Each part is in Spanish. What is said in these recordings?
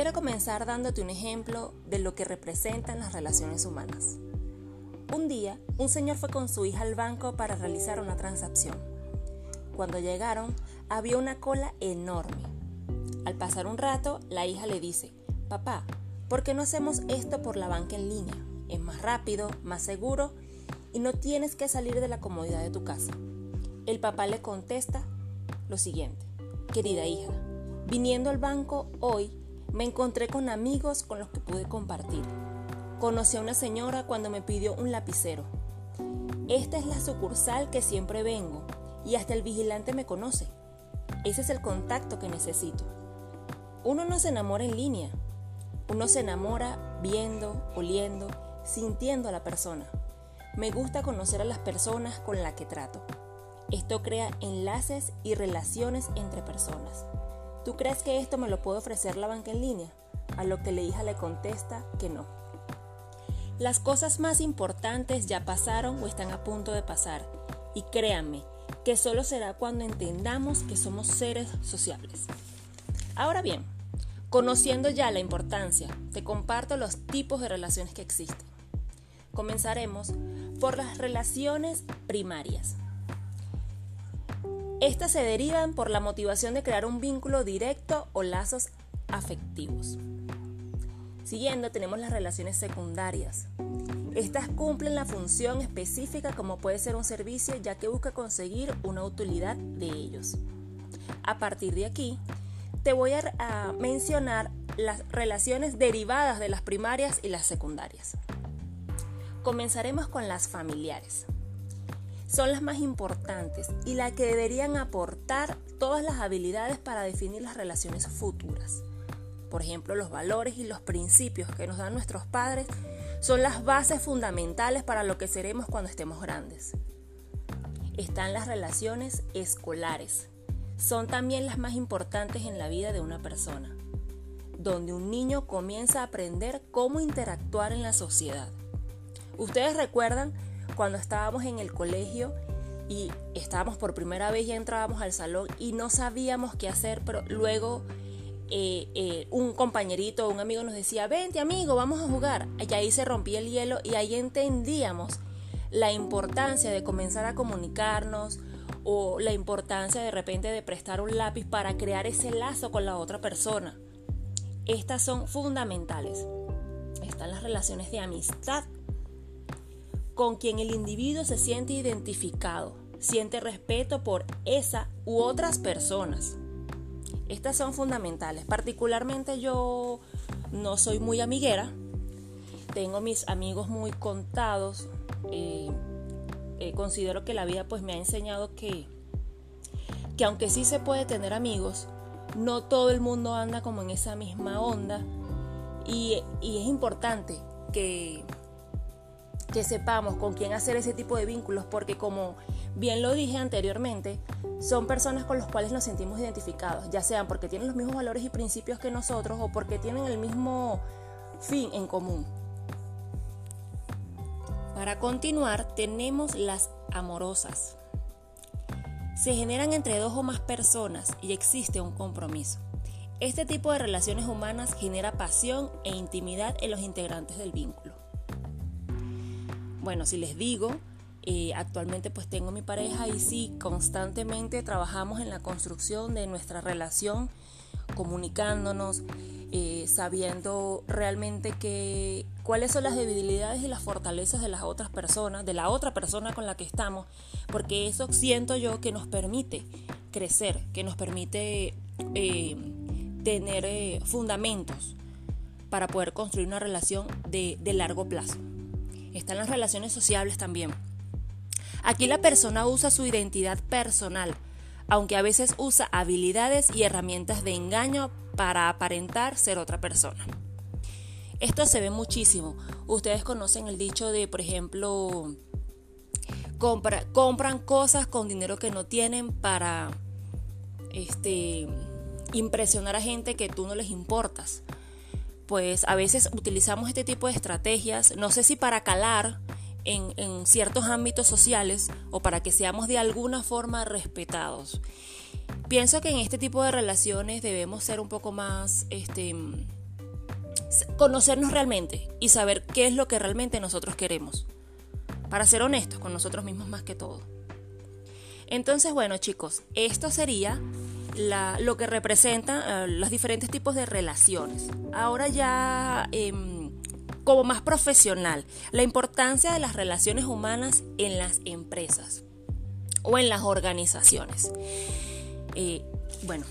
Quiero comenzar dándote un ejemplo de lo que representan las relaciones humanas. Un día, un señor fue con su hija al banco para realizar una transacción. Cuando llegaron, había una cola enorme. Al pasar un rato, la hija le dice, papá, ¿por qué no hacemos esto por la banca en línea? Es más rápido, más seguro y no tienes que salir de la comodidad de tu casa. El papá le contesta lo siguiente, querida hija, viniendo al banco hoy me encontré con amigos con los que pude compartir. Conocí a una señora cuando me pidió un lapicero. Esta es la sucursal que siempre vengo y hasta el vigilante me conoce. Ese es el contacto que necesito. Uno no se enamora en línea. Uno se enamora viendo, oliendo, sintiendo a la persona. Me gusta conocer a las personas con las que trato. Esto crea enlaces y relaciones entre personas. ¿Tú crees que esto me lo puede ofrecer la banca en línea? A lo que la hija le contesta que no. Las cosas más importantes ya pasaron o están a punto de pasar. Y créanme que solo será cuando entendamos que somos seres sociables. Ahora bien, conociendo ya la importancia, te comparto los tipos de relaciones que existen. Comenzaremos por las relaciones primarias. Estas se derivan por la motivación de crear un vínculo directo o lazos afectivos. Siguiendo tenemos las relaciones secundarias. Estas cumplen la función específica como puede ser un servicio ya que busca conseguir una utilidad de ellos. A partir de aquí, te voy a, mencionar las relaciones derivadas de las primarias y las secundarias. Comenzaremos con las familiares son las más importantes y las que deberían aportar todas las habilidades para definir las relaciones futuras. Por ejemplo, los valores y los principios que nos dan nuestros padres son las bases fundamentales para lo que seremos cuando estemos grandes. Están las relaciones escolares. Son también las más importantes en la vida de una persona, donde un niño comienza a aprender cómo interactuar en la sociedad. Ustedes recuerdan cuando estábamos en el colegio y estábamos por primera vez y entrábamos al salón y no sabíamos qué hacer, pero luego eh, eh, un compañerito un amigo nos decía, vente amigo, vamos a jugar. Y ahí se rompía el hielo y ahí entendíamos la importancia de comenzar a comunicarnos o la importancia de repente de prestar un lápiz para crear ese lazo con la otra persona. Estas son fundamentales. Están las relaciones de amistad con quien el individuo se siente identificado, siente respeto por esa u otras personas. Estas son fundamentales. Particularmente yo no soy muy amiguera, tengo mis amigos muy contados. Eh, eh, considero que la vida pues me ha enseñado que, que aunque sí se puede tener amigos, no todo el mundo anda como en esa misma onda y, y es importante que que sepamos con quién hacer ese tipo de vínculos, porque como bien lo dije anteriormente, son personas con las cuales nos sentimos identificados, ya sean porque tienen los mismos valores y principios que nosotros o porque tienen el mismo fin en común. Para continuar, tenemos las amorosas. Se generan entre dos o más personas y existe un compromiso. Este tipo de relaciones humanas genera pasión e intimidad en los integrantes del vínculo. Bueno, si les digo, eh, actualmente pues tengo mi pareja y sí, constantemente trabajamos en la construcción de nuestra relación, comunicándonos, eh, sabiendo realmente que, cuáles son las debilidades y las fortalezas de las otras personas, de la otra persona con la que estamos, porque eso siento yo que nos permite crecer, que nos permite eh, tener fundamentos para poder construir una relación de largo plazo están las relaciones sociables también. Aquí la persona usa su identidad personal, aunque a veces usa habilidades y herramientas de engaño para aparentar ser otra persona. Esto se ve muchísimo. Ustedes conocen el dicho de, por ejemplo, compran cosas con dinero que no tienen para este, impresionar a gente que tú no les importas pues a veces utilizamos este tipo de estrategias, no sé si para calar en, ciertos ámbitos sociales o para que seamos de alguna forma respetados. Pienso que en este tipo de relaciones debemos ser un poco más este, conocernos realmente y saber qué es lo que realmente nosotros queremos. Para ser honestos con nosotros mismos más que todo. Entonces, bueno chicos, esto sería lo que representa eh, los diferentes tipos de relaciones. Ahora ya em, como más profesional, la importancia de las relaciones humanas en las empresas o en las organizaciones. Eh, bueno,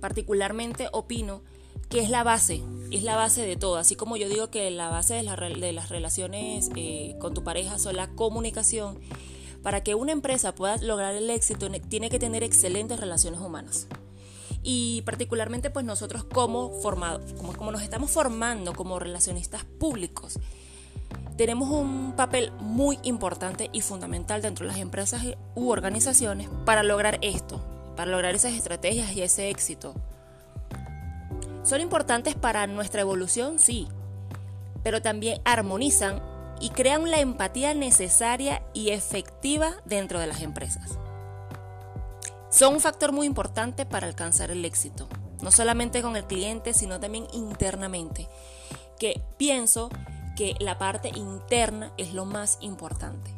particularmente opino que es la base, es la base de todo. Así como yo digo que la base de, las relaciones eh, con tu pareja son la comunicación, para que una empresa pueda lograr el éxito tiene que tener excelentes relaciones humanas. Y particularmente pues nosotros como, formado, como, como nos estamos formando como relacionistas públicos, tenemos un papel muy importante y fundamental dentro de las empresas u organizaciones para lograr esto, para lograr esas estrategias y ese éxito. Son importantes para nuestra evolución, sí, pero también armonizan y crean la empatía necesaria y efectiva dentro de las empresas. Son un factor muy importante para alcanzar el éxito, no solamente con el cliente, sino también internamente, que pienso que la parte interna es lo más importante.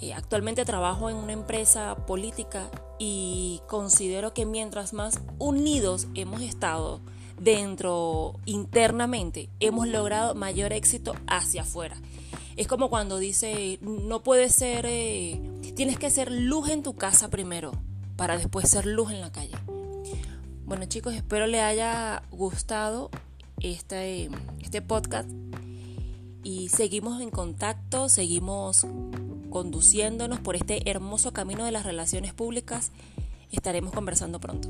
Eh, actualmente trabajo en una empresa política y considero que mientras más unidos hemos estado dentro internamente, hemos logrado mayor éxito hacia afuera. Es como cuando dice, no puede ser, eh, tienes que ser luz en tu casa primero para después ser luz en la calle. Bueno chicos, espero les haya gustado este, este podcast y seguimos en contacto, seguimos conduciéndonos por este hermoso camino de las relaciones públicas. Estaremos conversando pronto.